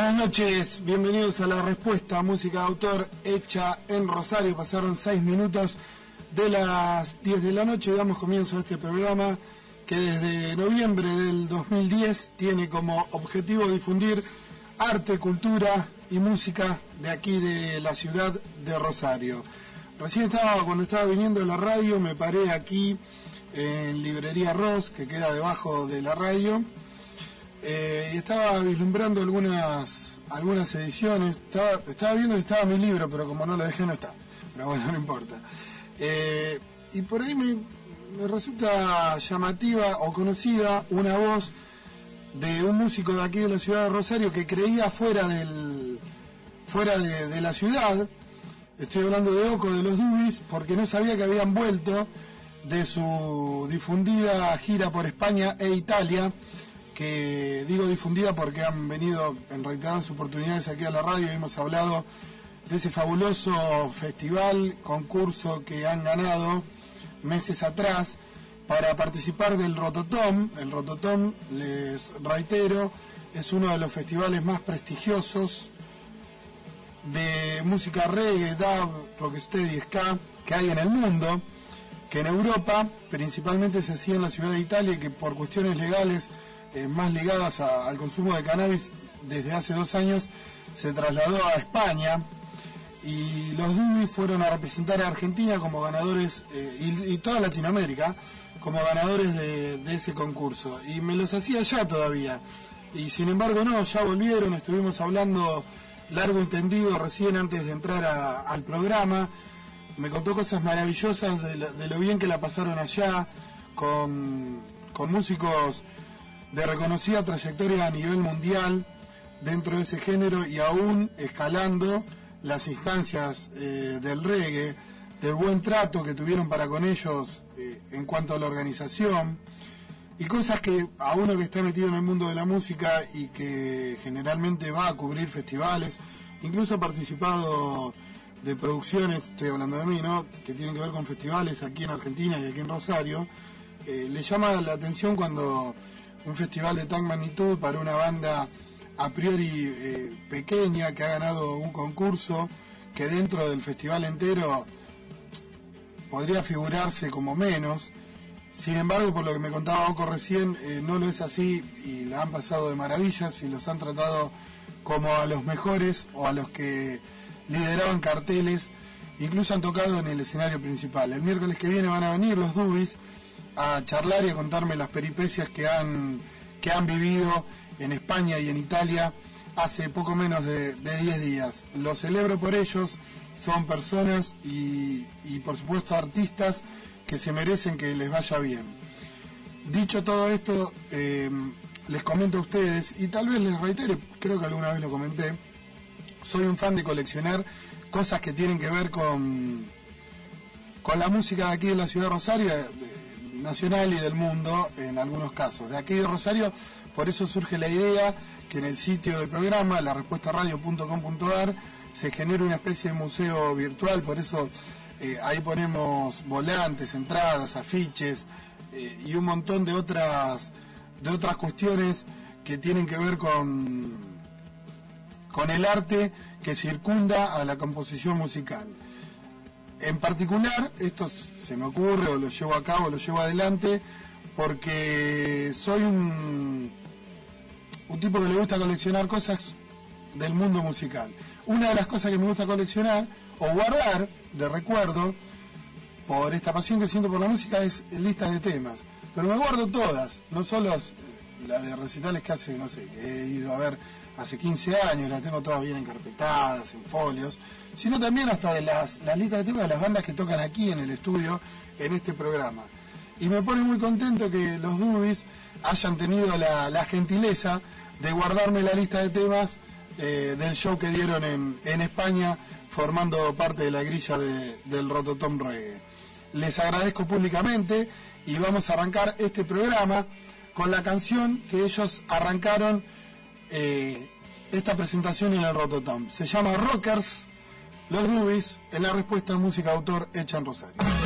Buenas noches, bienvenidos a la respuesta música de autor hecha en Rosario. Pasaron seis minutos de las 10 de la noche, damos comienzo a este programa que desde noviembre del 2010 tiene como objetivo difundir arte, cultura y música de aquí de la ciudad de Rosario. Recién estaba, cuando estaba viniendo a la radio, me paré aquí en Librería Ross, que queda debajo de la radio, eh, y estaba vislumbrando algunas algunas ediciones. Estaba, estaba viendo si estaba mi libro, pero como no lo dejé, no está. Pero bueno, no importa. Eh, y por ahí me, resulta llamativa o conocida una voz de un músico de aquí de la ciudad de Rosario que creía fuera del fuera de, de la ciudad. Estoy hablando de Oco de los Dubis porque no sabía que habían vuelto de su difundida gira por España e Italia que digo difundida porque han venido en reiteradas oportunidades aquí a la radio y hemos hablado de ese fabuloso festival, concurso que han ganado meses atrás para participar del Rototom. El Rototom, les reitero, es uno de los festivales más prestigiosos de música reggae, dub, rocksteady ska que hay en el mundo, que en Europa principalmente se hacía en la ciudad de Italia que por cuestiones legales eh, más ligadas al consumo de cannabis desde hace dos años se trasladó a España y los Dubis fueron a representar a Argentina como ganadores eh, y, toda Latinoamérica como ganadores de, ese concurso. Y me los hacía ya todavía. Y sin embargo no, ya volvieron, estuvimos hablando largo y tendido recién antes de entrar al programa. Me contó cosas maravillosas de lo, de lo, bien que la pasaron allá con, con músicos de reconocida trayectoria a nivel mundial dentro de ese género y aún escalando las instancias eh, del reggae, del buen trato que tuvieron para con ellos eh, en cuanto a la organización y cosas que a uno que está metido en el mundo de la música y que generalmente va a cubrir festivales, incluso ha participado de producciones, estoy hablando de mí, ¿no? que tienen que ver con festivales aquí en Argentina y aquí en Rosario, eh, le llama la atención cuando un festival de tal magnitud para una banda a priori eh, pequeña que ha ganado un concurso que dentro del festival entero podría figurarse como menos. Sin embargo, por lo que me contaba Oco recién, eh, no lo es así y la han pasado de maravillas y los han tratado como a los mejores o a los que lideraban carteles, incluso han tocado en el escenario principal. El miércoles que viene van a venir los Dubis a charlar y a contarme las peripecias que han, que han vivido en España y en Italia hace poco menos de 10 días. Lo celebro por ellos, son personas y, y, por supuesto artistas que se merecen que les vaya bien. Dicho todo esto, eh, les comento a ustedes y tal vez les reitere, creo que alguna vez lo comenté, soy un fan de coleccionar cosas que tienen que ver con, con la música de aquí de la ciudad de Rosario, nacional y del mundo en algunos casos. De aquí de Rosario, por eso surge la idea que en el sitio del programa, la respuesta radio.com.ar, se genere una especie de museo virtual, por eso eh, ahí ponemos volantes, entradas, afiches eh, y un montón de otras, de otras cuestiones que tienen que ver con, con el arte que circunda a la composición musical. En particular, esto se me ocurre o lo llevo a cabo, lo llevo adelante, porque soy un, un tipo que le gusta coleccionar cosas del mundo musical. Una de las cosas que me gusta coleccionar o guardar de recuerdo por esta pasión que siento por la música es listas de temas. Pero me guardo todas, no solo las de recitales que hace, no sé, que he ido a ver hace 15 años, las tengo todas bien encarpetadas, en folios, sino también hasta de las, las listas de temas de las bandas que tocan aquí en el estudio, en este programa. Y me pone muy contento que los Dubis hayan tenido la, la gentileza de guardarme la lista de temas eh, del show que dieron en, en, España, formando parte de la grilla de, del Rototom Reggae. Les agradezco públicamente y vamos a arrancar este programa con la canción que ellos arrancaron eh, esta presentación en el Rototom. Se llama Rockers, los Dubis, en la respuesta música autor hecha en Rosario.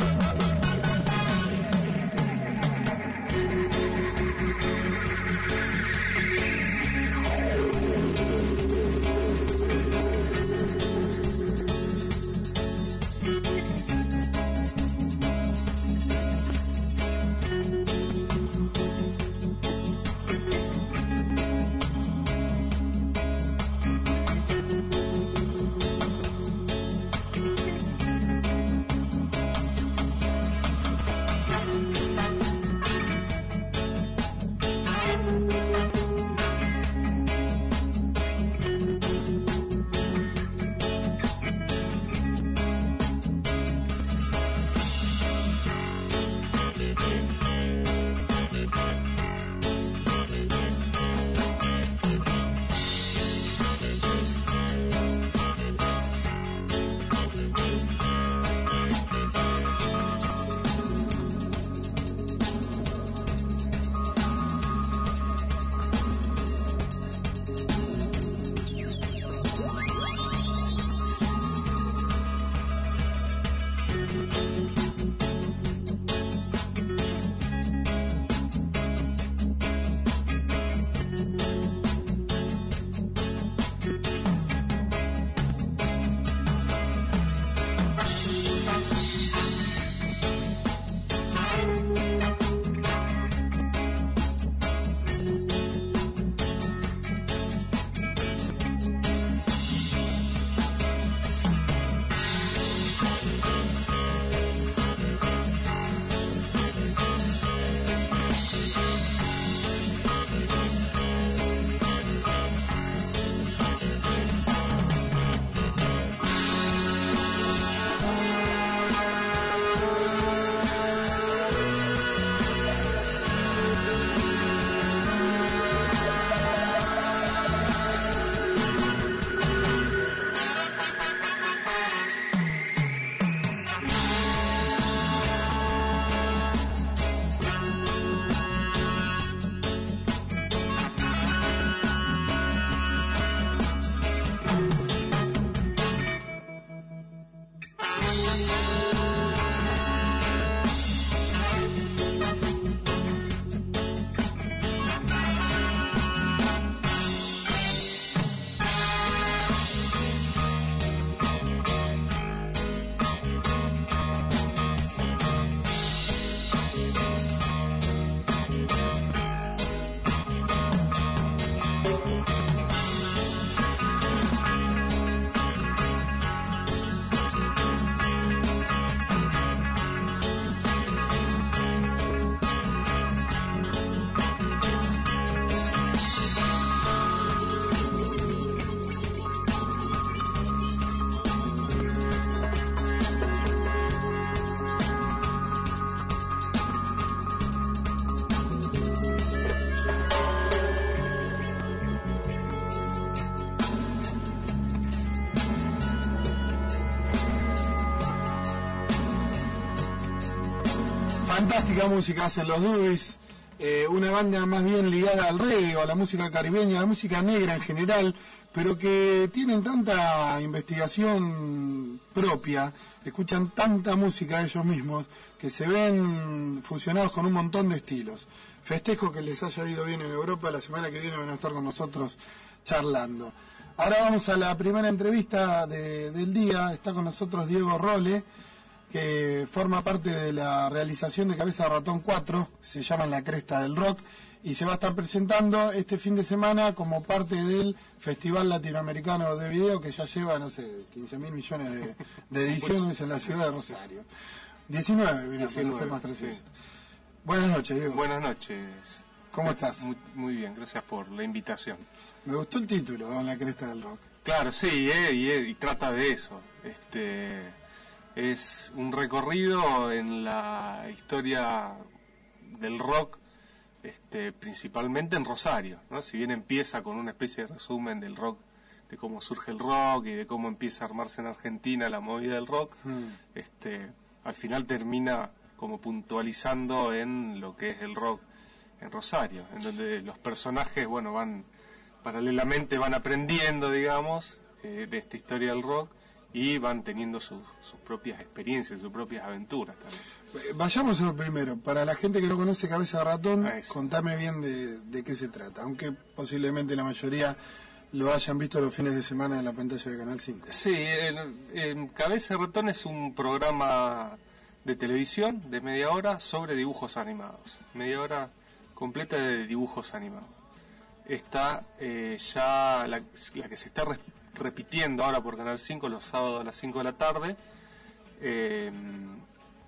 watching. Fantástica música hacen los Dubis, eh, una banda más bien ligada al reggae o a la música caribeña, a la música negra en general, pero que tienen tanta investigación propia, escuchan tanta música ellos mismos, que se ven fusionados con un montón de estilos. Festejo que les haya ido bien en Europa, la semana que viene van a estar con nosotros charlando. Ahora vamos a la primera entrevista del día, está con nosotros Diego Role que forma parte de la realización de Cabeza de Ratón 4, se llama La Cresta del Rock, y se va a estar presentando este fin de semana como parte del Festival Latinoamericano de Video, que ya lleva, no sé, 15 mil millones de, ediciones en la ciudad de Rosario. 19, viene a ser más preciso. Buenas noches, Diego. Buenas noches. ¿Cómo estás? Muy, bien, gracias por la invitación. Me gustó el título, La Cresta del Rock. Claro, sí, eh, y, eh, y trata de eso. Este es un recorrido en la historia del rock, este, principalmente en Rosario, ¿no? Si bien empieza con una especie de resumen del rock, de cómo surge el rock y de cómo empieza a armarse en Argentina la movida del rock, mm. este, al final termina como puntualizando en lo que es el rock en Rosario, en donde los personajes, bueno, van paralelamente van aprendiendo, digamos, eh, de esta historia del rock y van teniendo sus, propias experiencias, sus propias aventuras también. Eh, vayamos a lo primero. Para la gente que no conoce Cabeza de Ratón, contame bien de, qué se trata, aunque posiblemente la mayoría lo hayan visto los fines de semana en la pantalla de Canal 5. Sí, Cabeza de Ratón es un programa de televisión de media hora sobre dibujos animados. Media hora completa de dibujos animados. Está eh, ya la, la, que se está repitiendo ahora por Canal 5 los sábados a las 5 de la tarde. Eh,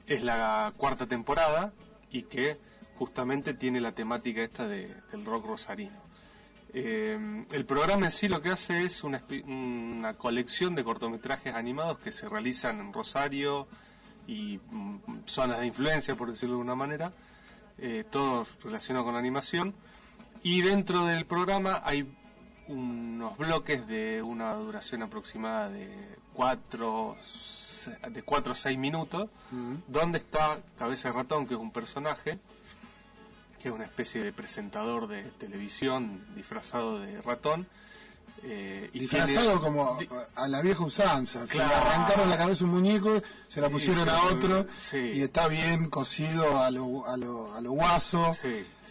es la cuarta temporada y que justamente tiene la temática esta de, del rock rosarino. Eh, el programa en sí lo que hace es una, una, colección de cortometrajes animados que se realizan en Rosario y mm, zonas de influencia, por decirlo de alguna manera, eh, todos relacionados con animación. Y dentro del programa hay unos bloques de una duración aproximada de 4 de cuatro o 6 minutos, donde está Cabeza de Ratón, que es un personaje, que es una especie de presentador de televisión disfrazado de ratón. Eh, disfrazado como a la vieja usanza, se le arrancaron la cabeza un muñeco, se la pusieron a otro y está bien cosido a lo, a lo, a lo guaso.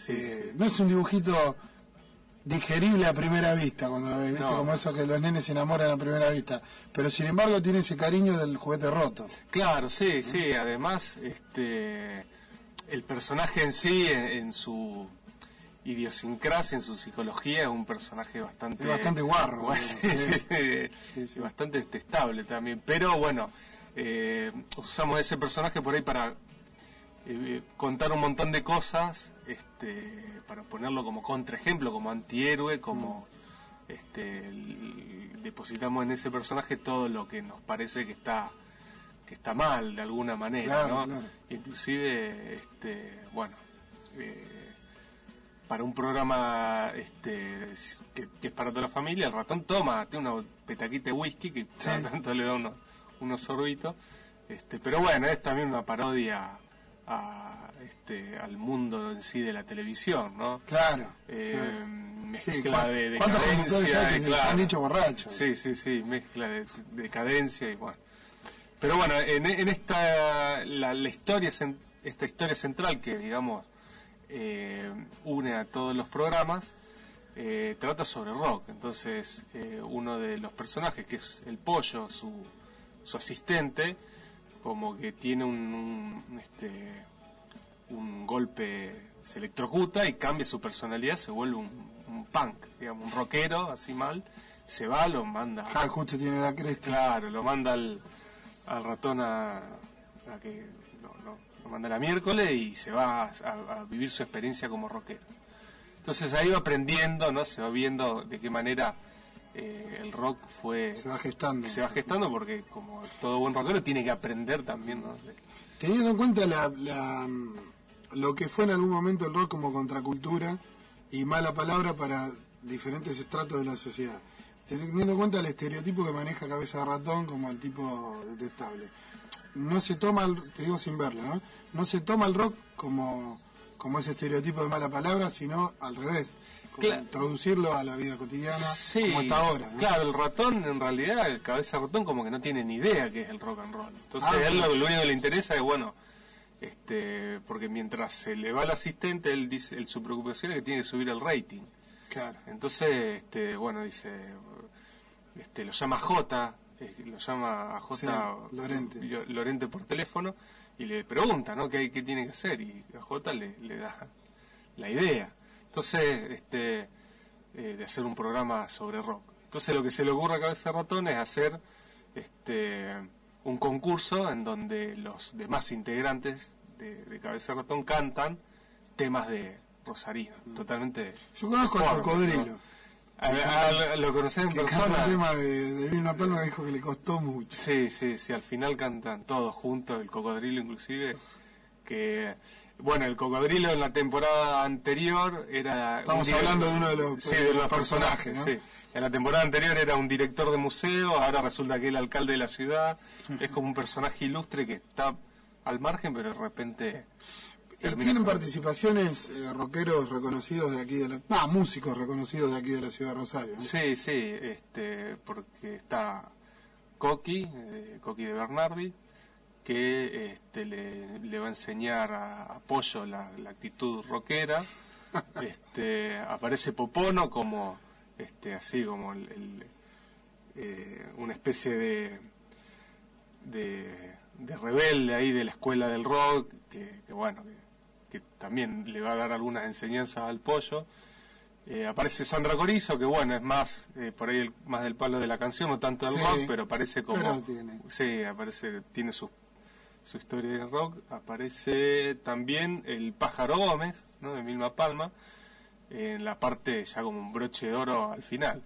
Eh, no es un dibujito digerible a primera vista, cuando viste como eso que los nenes se enamoran a primera vista, pero sin embargo tiene ese cariño del juguete roto. Claro, sí, sí, además este el personaje en sí en, su idiosincrasia, en su psicología es un personaje bastante bastante guarro, bastante detestable también, pero bueno, eh, usamos ese personaje por ahí para eh, contar un montón de cosas este para ponerlo como contraejemplo, como antihéroe, como este, depositamos en ese personaje todo lo que nos parece que está que está mal de alguna manera, ¿no? Inclusive, este, bueno, eh, para un programa este, que, es para toda la familia, el ratón toma, tiene una petaquita de whisky que tanto le da unos, unos sorbitos, este, pero bueno, es también una parodia a, este, al mundo en sí de la televisión, ¿no? Claro. Eh, mezcla de decadencia. claro, han dicho borrachos. Sí, sí, sí, mezcla de decadencia y bueno. Pero bueno, en, en esta, la, historia, esta historia central que, digamos, eh, une a todos los programas, eh, trata sobre rock. Entonces, uno de los personajes, que es el pollo, su, su asistente, como que tiene un, este, un golpe, se electrocuta y cambia su personalidad, se vuelve un, punk, digamos, un rockero, así mal, se va, lo manda... Ah, justo tiene la cresta. Claro, lo manda al, al ratón a, que... lo manda la miércoles y se va a, vivir su experiencia como rockero. Entonces ahí va aprendiendo, ¿no? Se va viendo de qué manera eh, el rock fue... Se va gestando. Se va gestando porque como todo buen rockero tiene que aprender también, ¿no? Teniendo en cuenta la, lo que fue en algún momento el rock como contracultura y mala palabra para diferentes estratos de la sociedad. Teniendo en cuenta el estereotipo que maneja Cabeza de Ratón como el tipo detestable. no se toma, el- te digo sin verlo, ¿no? No se toma el rock como, como ese estereotipo de mala palabra, sino al revés. Como introducirlo a la vida cotidiana Sí, como está ahora. ¿no? Claro, el ratón, en realidad, el cabeza ratón como que no tiene ni idea qué es el rock and roll. Entonces, Ah, a él lo, lo único que le interesa es, bueno, este, porque mientras se le va el asistente, él dice, él, su preocupación es que tiene que subir el rating. Claro. Entonces, este, bueno, dice, este, lo llama J, lo llama a J Sí, Lorente. Lo- Lorente por teléfono y le pregunta, ¿no? ¿Qué, qué tiene que hacer? Y a J le, le da la idea. Entonces, este, eh, de hacer un programa sobre rock. Entonces, lo que se le ocurre a Cabeza de Ratón es hacer este, un concurso en donde los demás integrantes de, de Cabeza de Ratón cantan temas de Rosarino, totalmente Yo conozco al cocodrilo. ¿no? A- a- lo conocés en Que persona. el tema de, de Vilma Palma, dijo que le costó mucho. Sí, sí, sí, al final cantan todos juntos, el cocodrilo inclusive, que, bueno, el cocodrilo en la temporada anterior era... Estamos hablando de uno de los- Sí, de de los personajes, sí. En la temporada anterior era un director de museo, ahora resulta que es el alcalde de la ciudad, es como un personaje ilustre que está al margen, pero de repente... ¿Y tienen participaciones eh, rockeros reconocidos de aquí de la... Ah, músicos reconocidos de aquí de la ciudad de Rosario. ¿no? Sí, sí, este, porque está Coqui, eh, Coqui de Bernardi, que este, le, le va a enseñar a, a Pollo la, la actitud rockera. Este, aparece Popono como, este, así como el, el, eh, una especie de, de, de rebelde ahí de la escuela del rock, que, que bueno, que, que también le va a dar algunas enseñanzas al Pollo. Eh, aparece Sandra Corizo, que bueno, es más eh, por ahí el- más del palo de la canción, no tanto del Sí, rock, pero parece como... pero tiene. Sí, aparece, tiene su, su historia de rock. Aparece también el Pájaro Gómez, ¿no? de Milma Palma, en la parte ya como un broche de oro al final.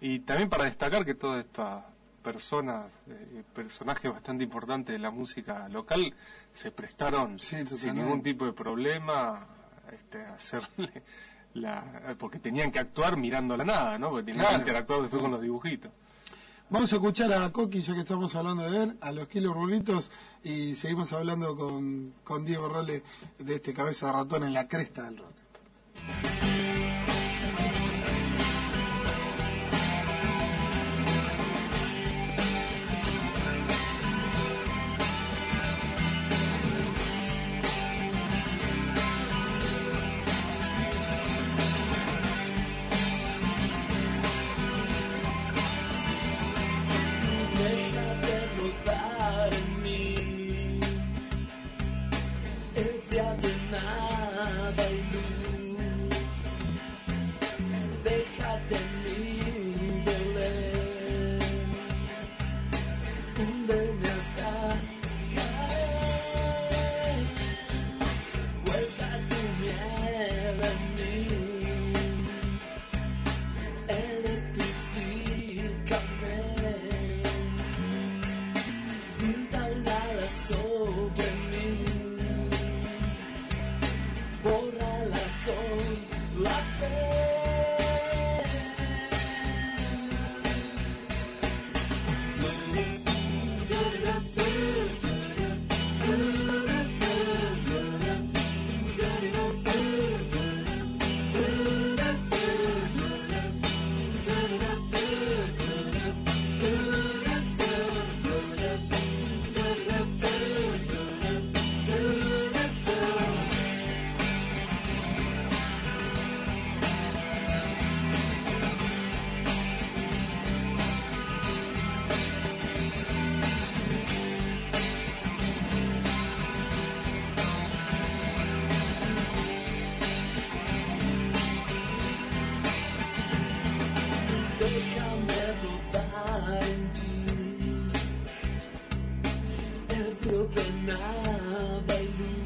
Y también para destacar que todas estas personas, eh, personajes bastante importantes de la música local, se prestaron Sí, sin ningún tipo de problema este, a hacerle la... porque tenían que actuar mirando la nada, ¿no? Porque tenían Claro. que interactuar después con los dibujitos. Vamos a escuchar a Coqui, ya que estamos hablando de él, a los kilos rulitos, y seguimos hablando con, con Diego Role de este cabeza de ratón en la cresta del rock. Hebria de nada y luz. Ebrio de nada y luz.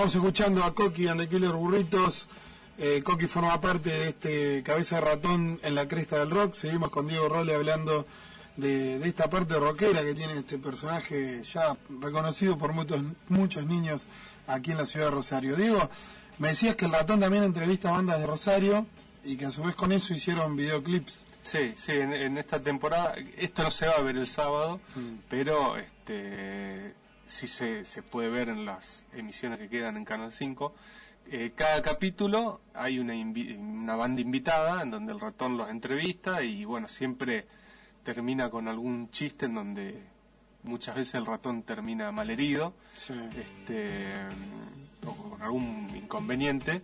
Estamos escuchando a Coqui and the Killer Burritos. Eh, Coqui forma parte de este cabeza de ratón en la cresta del rock. Seguimos con Diego Role hablando de, de esta parte rockera que tiene este personaje ya reconocido por muchos, muchos niños aquí en la ciudad de Rosario. Diego, me decías que el ratón también entrevista a bandas de Rosario y que a su vez con eso hicieron videoclips. Sí, sí, en, en esta temporada, esto no se va a ver el sábado, Mm. pero este sí se, se puede ver en las emisiones que quedan en Canal 5. Eh, cada capítulo hay una, una banda invitada en donde el ratón los entrevista y bueno, siempre termina con algún chiste en donde muchas veces el ratón termina malherido Sí. este, o con algún inconveniente.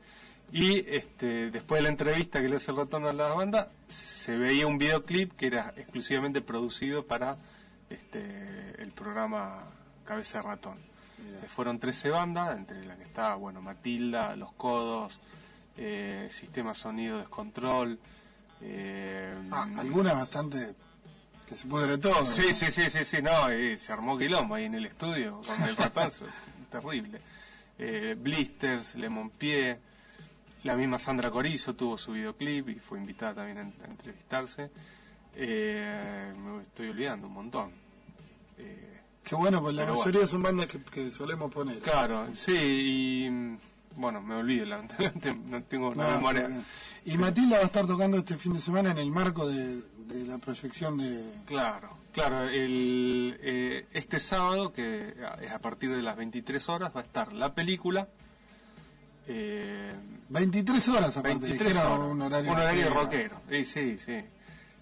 Y este, después de la entrevista que le hace el ratón a la banda, se veía un videoclip que era exclusivamente producido para este, el programa Cabeza de Ratón. Eh, fueron 13 bandas, entre las que está bueno, Matilda, Los Codos, eh, Sistema Sonido Descontrol. eh, Ah, algunas bastante que se pudre todo. Sí, sí, sí, sí, sí, no, eh, se armó quilombo ahí en el estudio con el ratazo, terrible. Eh, Blisters, Lemon Pie, la misma Sandra Corizo tuvo su videoclip y fue invitada también a, a entrevistarse. Eh, me estoy olvidando un montón. Eh, Qué bueno, pues la Pero mayoría son bandas que, que solemos poner. claro, sí, y bueno, me olvido, lamentablemente no tengo una No, memoria. está bien. Y Matilda va a estar tocando este fin de semana en el marco de, de la proyección de... Claro, claro. El, eh, este sábado, que es a partir de las 23 horas, va a estar la película. Eh, 23 horas aparte, 23 dijeron horas. un horario, Un horario rockero. rockero. Sí, sí, sí.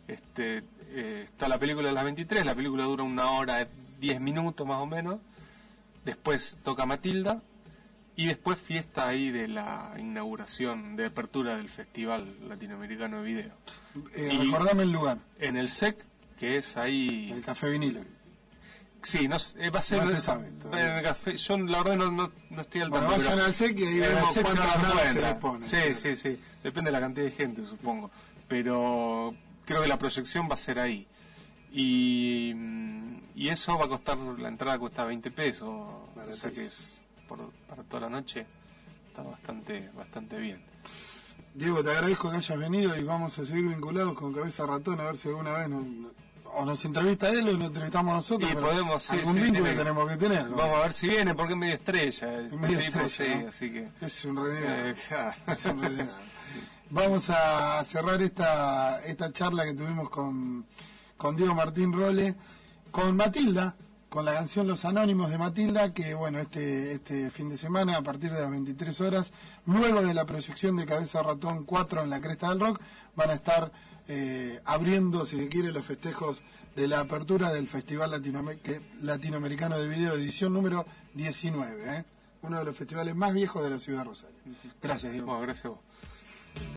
Este, eh, está la película de las 23, la película dura una hora 10 minutos más o menos. Después toca Matilda. Y después fiesta ahí de la inauguración, de apertura del Festival Latinoamericano de Video. Eh, Y- recordame el lugar, En el SEC, que es ahí... el Café Vinilo. Sí, no, eh, va a ser No se sabe todavía. en el café. Yo la verdad no, no, no estoy al Bueno, tanto. vayan pero al SEC y ahí vemos se se le ponen. Sí, sí, sí. Depende de la cantidad de gente, supongo. Pero creo que la proyección va a ser ahí. Y, mm, y eso va a costar, la entrada cuesta 20 pesos. O sea que es por- para toda la noche. Está bastante, bastante bien. Diego, te agradezco que hayas venido y vamos a seguir vinculados con Cabeza Ratón a ver si alguna vez nos, o nos entrevista él o nos entrevistamos nosotros. Y podemos, sí, algún sí, vínculo tiene- tenemos que tener. ¿no? Vamos a ver si viene, porque es medio estrella. Es el medio tipo, estrella, sí, ¿no? así que... Es un renegado. eh, claro. Es un renegado. Vamos a cerrar esta, esta charla que tuvimos con, con Diego Martín Role, con Matilda, con la canción Los Anónimos de Matilda, que bueno, este, este fin de semana, a partir de las 23 horas, luego de la proyección de Cabeza Ratón 4 en la Cresta del Rock, van a estar eh, abriendo, si se quiere, los festejos de la apertura del Festival Latinoamericano de Video, edición número 19, ¿eh? uno de los festivales más viejos de la ciudad de Rosario. Gracias, Diego. Bueno, gracias a vos.